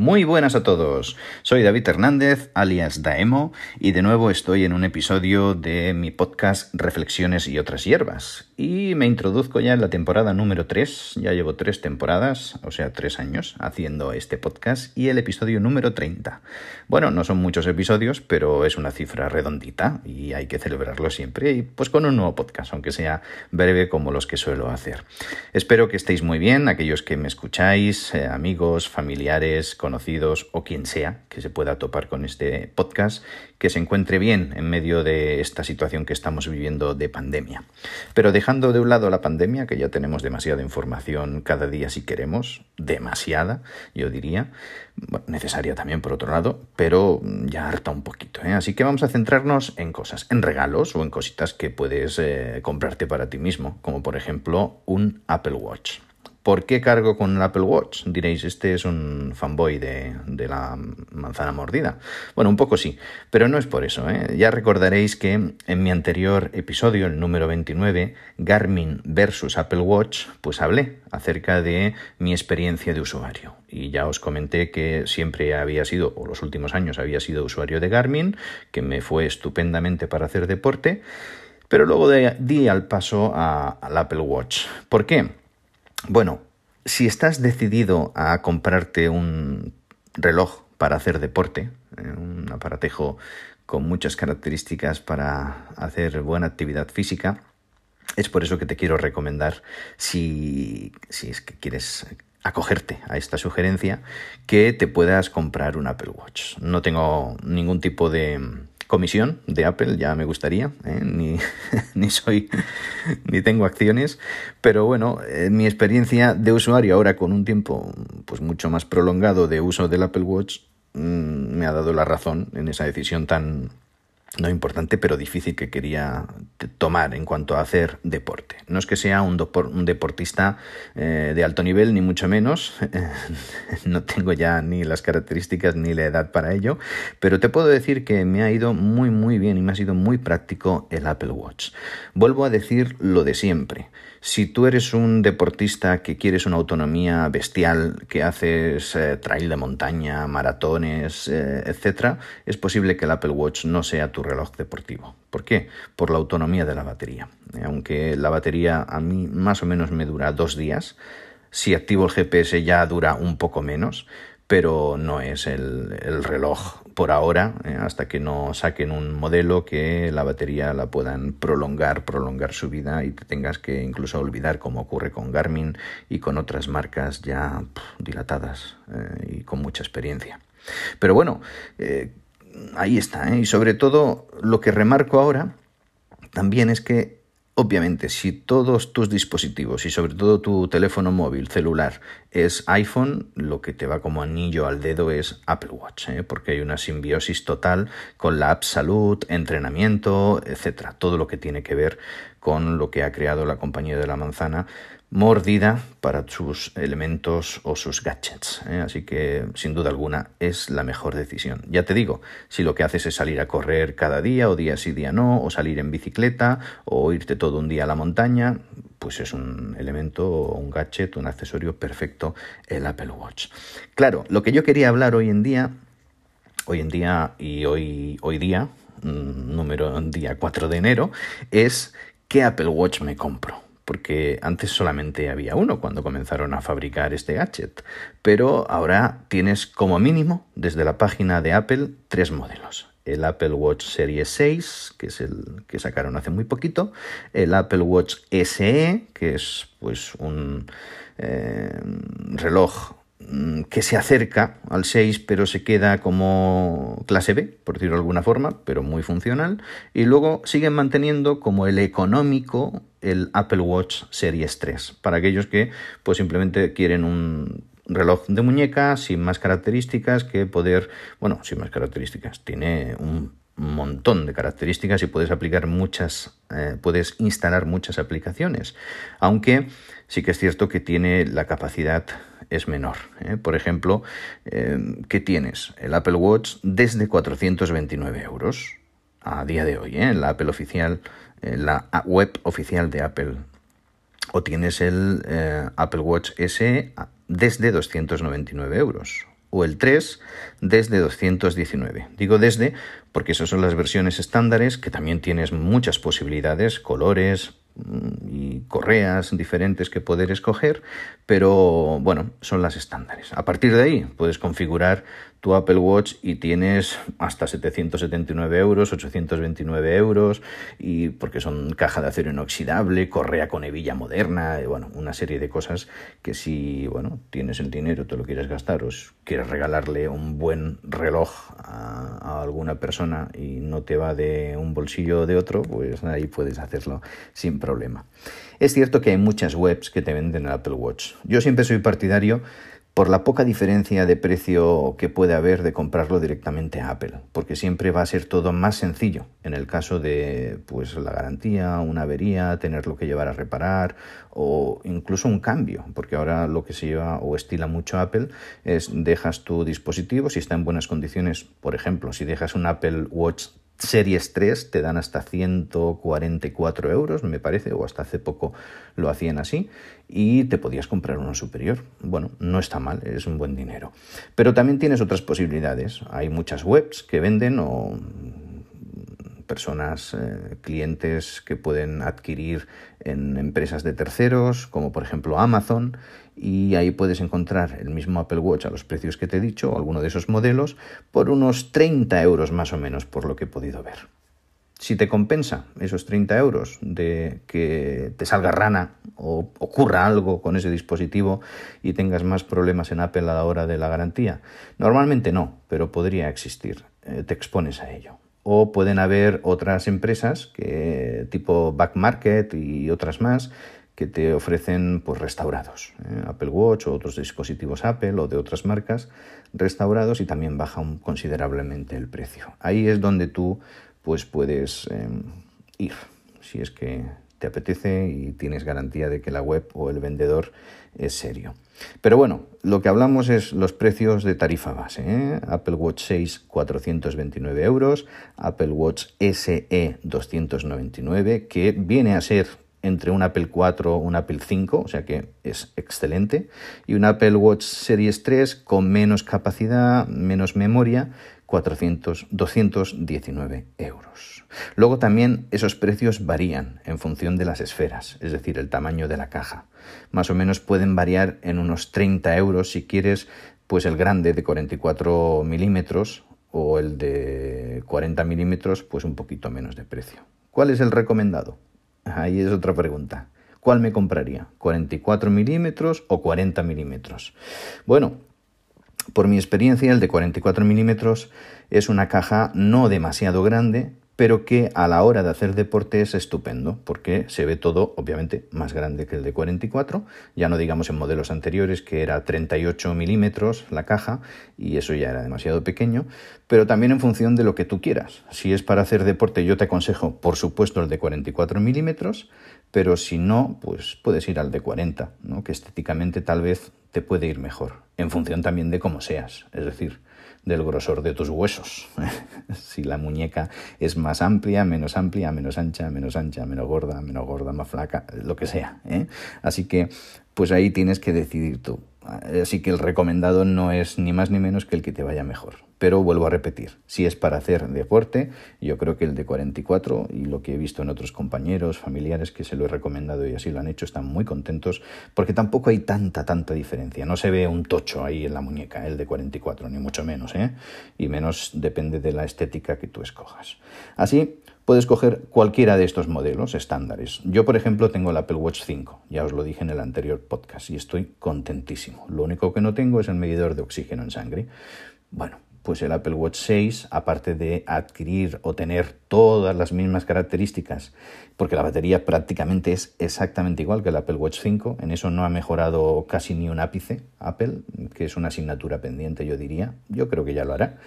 Muy buenas a todos. Soy David Hernández, alias Daemo, y de nuevo estoy en un episodio de mi podcast Reflexiones y otras hierbas. Y me introduzco ya en la temporada número 3. Ya llevo tres temporadas, o sea, tres años, haciendo este podcast y el episodio número 30. Bueno, no son muchos episodios, pero es una cifra redondita y hay que celebrarlo siempre. Y pues con un nuevo podcast, aunque sea breve como los que suelo hacer. Espero que estéis muy bien, aquellos que me escucháis, eh, amigos, familiares, conocidos o quien sea que se pueda topar con este podcast, que se encuentre bien en medio de esta situación que estamos viviendo de pandemia. Pero dejando de un lado la pandemia, que ya tenemos demasiada información cada día si queremos, demasiada, yo diría, necesaria también por otro lado, pero ya harta un poquito. ¿eh? Así que vamos a centrarnos en cosas, en regalos o en cositas que puedes eh, comprarte para ti mismo, como por ejemplo un Apple Watch. ¿Por qué cargo con el Apple Watch? Diréis, este es un fanboy de, la manzana mordida. Bueno, un poco sí, pero no es por eso. ¿eh? Ya recordaréis que en mi anterior episodio, el número 29, Garmin versus Apple Watch, pues hablé acerca de mi experiencia de usuario. Y ya os comenté que siempre había sido, o los últimos años había sido usuario de Garmin, que me fue estupendamente para hacer deporte, pero luego di al paso al Apple Watch. ¿Por qué? Bueno, si estás decidido a comprarte un reloj para hacer deporte, eh, un aparatejo con muchas características para hacer buena actividad física, es por eso que te quiero recomendar, si, si es que quieres acogerte a esta sugerencia, que te puedas comprar un Apple Watch. No tengo ningún tipo de, comisión de Apple, ya me gustaría, ¿eh? ni, ni, soy, ni tengo acciones, pero bueno, en mi experiencia de usuario ahora con un tiempo pues mucho más prolongado de uso del Apple Watch mm, me ha dado la razón en esa decisión tan, no importante, pero difícil que quería tomar en cuanto a hacer deporte. No es que sea un, deportista eh, de alto nivel, ni mucho menos, no tengo ya ni las características ni la edad para ello, pero te puedo decir que me ha ido muy muy bien y me ha sido muy práctico el Apple Watch. Vuelvo a decir lo de siempre. Si tú eres un deportista que quieres una autonomía bestial, que haces eh, trail de montaña, maratones, eh, etc., es posible que el Apple Watch no sea tu reloj deportivo. ¿Por qué? Por la autonomía de la batería. Eh, aunque la batería a mí más o menos me dura dos días, si activo el GPS ya dura un poco menos, pero no es el, reloj por ahora, eh, hasta que no saquen un modelo que la batería la puedan prolongar, prolongar su vida y te tengas que incluso olvidar, como ocurre con Garmin y con otras marcas ya dilatadas eh, y con mucha experiencia. Pero bueno, eh, ahí está, y sobre todo lo que remarco ahora también es que Obviamente, si todos tus dispositivos y sobre todo tu teléfono móvil celular es iPhone, lo que te va como anillo al dedo es Apple Watch, ¿eh? porque hay una simbiosis total con la app salud, entrenamiento, etcétera, todo lo que tiene que ver con lo que ha creado la compañía de la manzana mordida para sus elementos o sus gadgets. ¿eh? Así que, sin duda alguna, es la mejor decisión. Ya te digo, si lo que haces es salir a correr cada día, o día sí, día no, o salir en bicicleta, o irte todo un día a la montaña, pues es un elemento, un gadget, un accesorio perfecto el Apple Watch. Claro, lo que yo quería hablar hoy en día, hoy en día y hoy, hoy día, mm, número día 4 de enero, es qué Apple Watch me compro porque antes solamente había uno cuando comenzaron a fabricar este gadget, pero ahora tienes como mínimo desde la página de Apple tres modelos. El Apple Watch Series 6, que es el que sacaron hace muy poquito, el Apple Watch SE, que es pues un eh, reloj que se acerca al 6 pero se queda como clase B, por decirlo de alguna forma, pero muy funcional. Y luego siguen manteniendo como el económico el Apple Watch Series 3, para aquellos que pues simplemente quieren un reloj de muñeca sin más características que poder, bueno, sin más características, tiene un montón de características y puedes aplicar muchas, eh, puedes instalar muchas aplicaciones, aunque sí que es cierto que tiene la capacidad es menor. ¿eh? Por ejemplo, eh, ¿qué tienes? El Apple Watch desde 429 euros a día de hoy, en la Apple oficial, en la web oficial de Apple. O tienes el Apple Watch SE desde 299 euros o el 3 desde 219. Digo desde porque esas son las versiones estándares que también tienes muchas posibilidades, colores, y correas diferentes que poder escoger, pero bueno, son las estándares. A partir de ahí puedes configurar tu Apple Watch y tienes hasta 779 euros, 829 euros, y porque son caja de acero inoxidable, correa con hebilla moderna, bueno, una serie de cosas que si bueno, tienes el dinero, te lo quieres gastar o quieres regalarle un buen reloj a, a alguna persona y no te va de un bolsillo o de otro, pues ahí puedes hacerlo sin problema. Es cierto que hay muchas webs que te venden el Apple Watch. Yo siempre soy partidario por la poca diferencia de precio que puede haber de comprarlo directamente a Apple, porque siempre va a ser todo más sencillo. En el caso de pues la garantía, una avería, tenerlo que llevar a reparar o incluso un cambio, porque ahora lo que se lleva o estila mucho Apple es dejas tu dispositivo si está en buenas condiciones, por ejemplo, si dejas un Apple Watch Series 3 te dan hasta 144 euros, me parece, o hasta hace poco lo hacían así, y te podías comprar uno superior. Bueno, no está mal, es un buen dinero. Pero también tienes otras posibilidades. Hay muchas webs que venden o personas, eh, clientes que pueden adquirir en empresas de terceros, como por ejemplo Amazon, y ahí puedes encontrar el mismo Apple Watch a los precios que te he dicho, o alguno de esos modelos, por unos 30 euros más o menos, por lo que he podido ver. Si te compensa esos 30 euros de que te salga rana o ocurra algo con ese dispositivo y tengas más problemas en Apple a la hora de la garantía, normalmente no, pero podría existir. Eh, te expones a ello o pueden haber otras empresas que tipo Back Market y otras más que te ofrecen pues restaurados, ¿eh? Apple Watch o otros dispositivos Apple o de otras marcas restaurados y también baja considerablemente el precio. Ahí es donde tú pues puedes em, ir si es que te apetece y tienes garantía de que la web o el vendedor es serio. Pero bueno, lo que hablamos es los precios de tarifa base. ¿eh? Apple Watch 6, 429 euros. Apple Watch SE, 299, que viene a ser entre un Apple 4 un Apple 5, o sea que es excelente, y un Apple Watch Series 3 con menos capacidad, menos memoria, 400, 219 euros. Luego también esos precios varían en función de las esferas, es decir, el tamaño de la caja. Más o menos pueden variar en unos 30 euros si quieres pues el grande de 44 milímetros o el de 40 milímetros pues un poquito menos de precio. ¿Cuál es el recomendado? Ahí es otra pregunta. ¿Cuál me compraría? ¿44 milímetros o 40 milímetros? Bueno, por mi experiencia, el de 44 milímetros es una caja no demasiado grande, pero que a la hora de hacer deporte es estupendo, porque se ve todo, obviamente, más grande que el de 44, ya no digamos en modelos anteriores que era 38 milímetros la caja, y eso ya era demasiado pequeño, pero también en función de lo que tú quieras. Si es para hacer deporte, yo te aconsejo, por supuesto, el de 44 milímetros, pero si no, pues puedes ir al de 40, ¿no? que estéticamente tal vez te puede ir mejor, en función también de cómo seas, es decir, del grosor de tus huesos. si la muñeca es más amplia, menos amplia, menos ancha, menos ancha, menos gorda, menos gorda, más flaca, lo que sea. ¿eh? Así que, pues ahí tienes que decidir tú. Así que el recomendado no es ni más ni menos que el que te vaya mejor. Pero vuelvo a repetir, si es para hacer deporte, yo creo que el de 44 y lo que he visto en otros compañeros, familiares que se lo he recomendado y así lo han hecho, están muy contentos porque tampoco hay tanta, tanta diferencia. No se ve un tocho ahí en la muñeca, el de 44, ni mucho menos, ¿eh? Y menos depende de la estética que tú escojas. Así, puedes coger cualquiera de estos modelos estándares. Yo, por ejemplo, tengo el Apple Watch 5, ya os lo dije en el anterior podcast, y estoy contentísimo. Lo único que no tengo es el medidor de oxígeno en sangre. Bueno, pues el Apple Watch 6, aparte de adquirir o tener todas las mismas características, porque la batería prácticamente es exactamente igual que el Apple Watch 5, en eso no ha mejorado casi ni un ápice Apple, que es una asignatura pendiente, yo diría, yo creo que ya lo hará,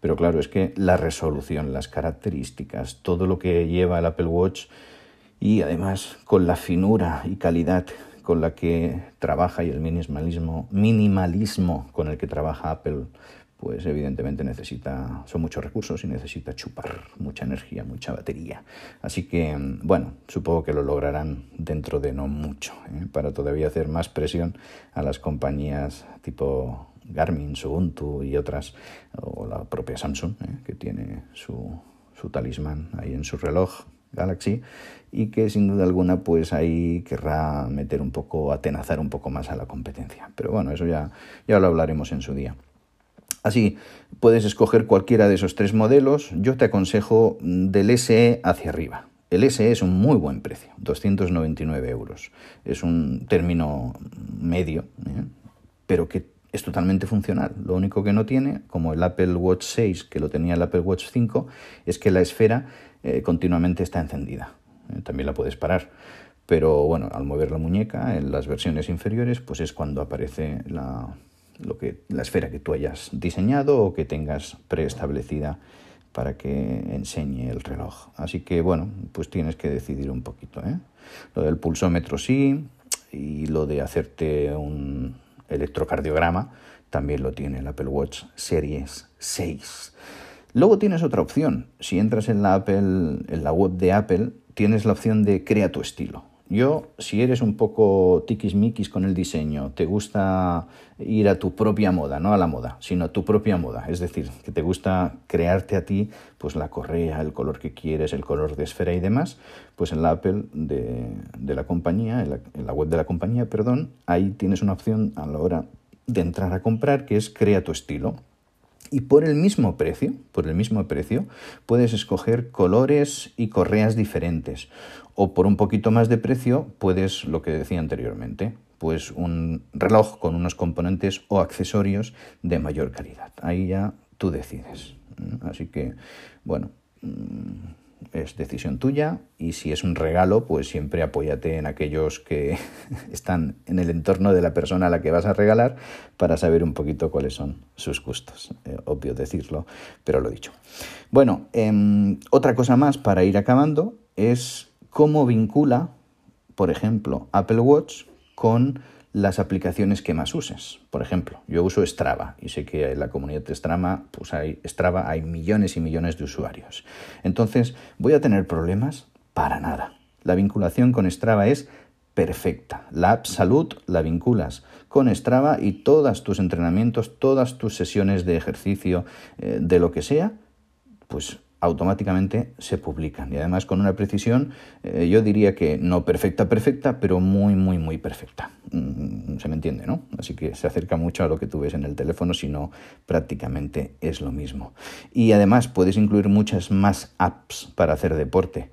pero claro, es que la resolución, las características, todo lo que lleva el Apple Watch y además con la finura y calidad con la que trabaja y el minimalismo, minimalismo con el que trabaja Apple pues evidentemente necesita, son muchos recursos y necesita chupar mucha energía, mucha batería. Así que, bueno, supongo que lo lograrán dentro de no mucho, ¿eh? para todavía hacer más presión a las compañías tipo Garmin, Ubuntu y otras, o la propia Samsung, ¿eh? que tiene su, su talismán ahí en su reloj Galaxy y que sin duda alguna pues ahí querrá meter un poco, atenazar un poco más a la competencia. Pero bueno, eso ya, ya lo hablaremos en su día. Así, puedes escoger cualquiera de esos tres modelos. Yo te aconsejo del SE hacia arriba. El SE es un muy buen precio, 299 euros. Es un término medio, ¿eh? pero que es totalmente funcional. Lo único que no tiene, como el Apple Watch 6, que lo tenía el Apple Watch 5, es que la esfera eh, continuamente está encendida. Eh, también la puedes parar. Pero bueno, al mover la muñeca en las versiones inferiores, pues es cuando aparece la, lo que, la esfera que tú hayas diseñado o que tengas preestablecida para que enseñe el reloj. Así que bueno, pues tienes que decidir un poquito. ¿eh? Lo del pulsómetro sí, y lo de hacerte un electrocardiograma también lo tiene el Apple Watch Series 6. Luego tienes otra opción. Si entras en la Apple, en la web de Apple, tienes la opción de crea tu estilo. Yo, si eres un poco tiquismiquis con el diseño, te gusta ir a tu propia moda, no a la moda, sino a tu propia moda, es decir, que te gusta crearte a ti pues la correa, el color que quieres, el color de esfera y demás, pues en la Apple de, la compañía, en la, en la web de la compañía, perdón, ahí tienes una opción a la hora de entrar a comprar que es crea tu estilo. Y por el mismo precio, por el mismo precio, puedes escoger colores y correas diferentes. O por un poquito más de precio, puedes, lo que decía anteriormente, pues un reloj con unos componentes o accesorios de mayor calidad. Ahí ya tú decides. Así que, bueno, mm, es decisión tuya y si es un regalo, pues siempre apóyate en aquellos que están en el entorno de la persona a la que vas a regalar para saber un poquito cuáles son sus gustos. Eh, obvio decirlo, pero lo dicho. Bueno, em, otra cosa más para ir acabando es cómo vincula, por ejemplo, Apple Watch con las aplicaciones que más uses. Por ejemplo, yo uso Strava y sé que en la comunidad de Strava, pues hay, Strava hay millones y millones de usuarios. Entonces, ¿voy a tener problemas? Para nada. La vinculación con Strava es perfecta. La app Salud la vinculas con Strava y todos tus entrenamientos, todas tus sesiones de ejercicio, eh, de lo que sea, pues automáticamente se publican. Y además con una precisión eh, yo diría que no perfecta perfecta pero muy muy muy perfecta. Mm, se me entiende no así que se acerca mucho a lo que tú ves en el teléfono si no prácticamente es lo mismo. Y además puedes incluir muchas más apps para hacer deporte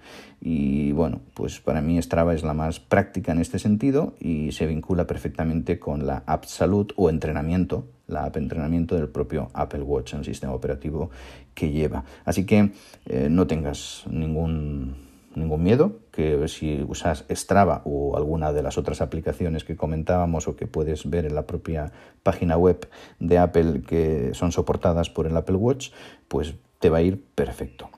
y bueno, pues para mí Strava es la más práctica en este sentido y se vincula perfectamente con la app salud o entrenamiento, la app entrenamiento del propio Apple Watch, el sistema operativo que lleva. Así que eh, no tengas ningún, ningún miedo, que si usas Strava o alguna de las otras aplicaciones que comentábamos o que puedes ver en la propia página web de Apple que son soportadas por el Apple Watch, pues te va a ir perfecto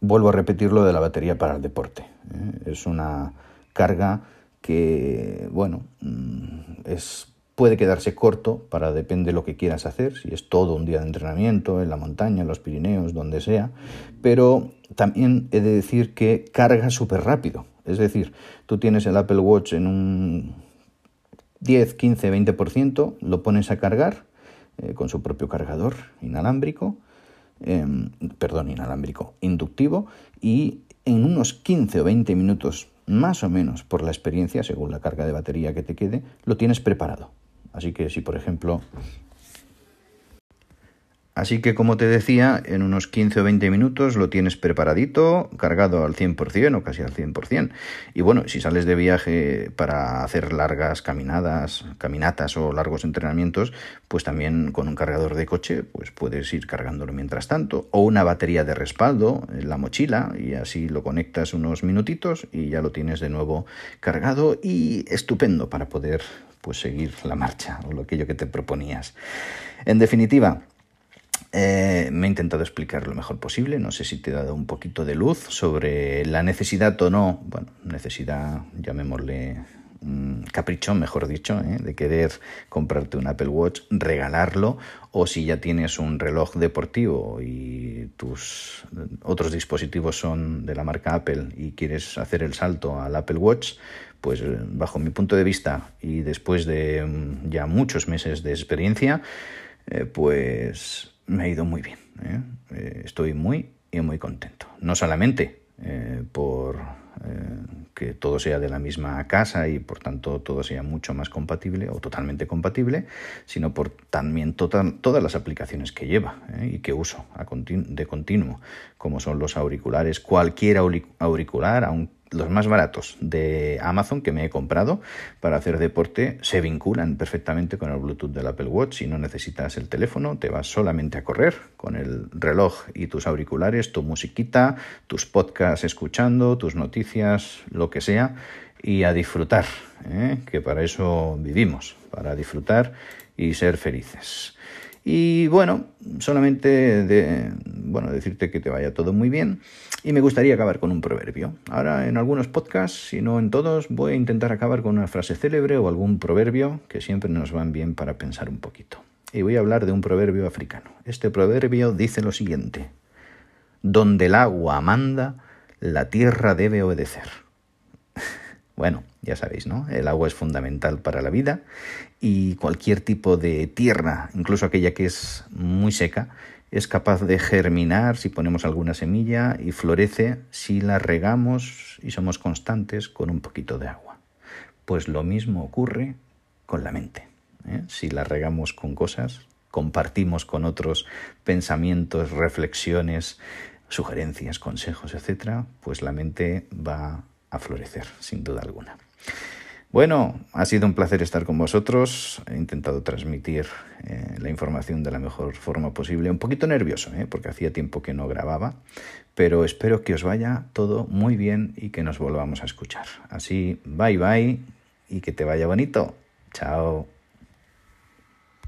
vuelvo a repetir lo de la batería para el deporte. ¿eh? Es una carga que, bueno, mm, es, puede quedarse corto para depende de lo que quieras hacer, si es todo un día de entrenamiento, en la montaña, en los Pirineos, donde sea, pero también he de decir que carga súper rápido. Es decir, tú tienes el Apple Watch en un 10, 15, 20%, lo pones a cargar eh, con su propio cargador inalámbrico, Em, perdón, inalámbrico, inductivo y en unos 15 o 20 minutos más o menos por la experiencia, según la carga de batería que te quede, lo tienes preparado. Así que si por ejemplo Así que como te decía, en unos 15 o 20 minutos lo tienes preparadito, cargado al 100% o casi al 100%. Y bueno, si sales de viaje para hacer largas caminadas, caminatas o largos entrenamientos, pues también con un cargador de coche, pues puedes ir cargándolo mientras tanto. O una batería de respaldo en la mochila y así lo conectas unos minutitos y ya lo tienes de nuevo cargado y estupendo para poder pues seguir la marcha o lo aquello que te proponías. En definitiva, eh, me he intentado explicar lo mejor posible, no sé si te he dado un poquito de luz sobre la necesidad o no, bueno, necesidad, llamémosle mm, capricho, mejor dicho, ¿eh? de querer comprarte un Apple Watch, regalarlo, o si ya tienes un reloj deportivo y tus otros dispositivos son de la marca Apple y quieres hacer el salto al Apple Watch, pues bajo mi punto de vista y después de mm, ya muchos meses de experiencia, pues me ha ido muy bien. Estoy muy y muy contento. No solamente por que todo sea de la misma casa y por tanto todo sea mucho más compatible o totalmente compatible, sino por también todas las aplicaciones que lleva ¿eh? y que uso de continuo, como son los auriculares, cualquier auricular, aunque los más baratos de Amazon que me he comprado para hacer deporte se vinculan perfectamente con el Bluetooth del Apple Watch. Si no necesitas el teléfono, te vas solamente a correr con el reloj y tus auriculares, tu musiquita, tus podcasts escuchando, tus noticias, lo que sea, y a disfrutar, ¿eh? que para eso vivimos, para disfrutar y ser felices. Y bueno, solamente de, bueno, decirte que te vaya todo muy bien. Y me gustaría acabar con un proverbio. Ahora en algunos podcasts, si no en todos, voy a intentar acabar con una frase célebre o algún proverbio que siempre nos van bien para pensar un poquito. Y voy a hablar de un proverbio africano. Este proverbio dice lo siguiente. Donde el agua manda, la tierra debe obedecer. Bueno, ya sabéis, ¿no? El agua es fundamental para la vida y cualquier tipo de tierra, incluso aquella que es muy seca, es capaz de germinar si ponemos alguna semilla y florece si la regamos y somos constantes con un poquito de agua. Pues lo mismo ocurre con la mente. ¿eh? Si la regamos con cosas, compartimos con otros pensamientos, reflexiones, sugerencias, consejos, etc., pues la mente va a florecer, sin duda alguna. Bueno, ha sido un placer estar con vosotros. He intentado transmitir eh, la información de la mejor forma posible. Un poquito nervioso, ¿eh? porque hacía tiempo que no grababa, pero espero que os vaya todo muy bien y que nos volvamos a escuchar. Así, bye bye y que te vaya bonito. Chao.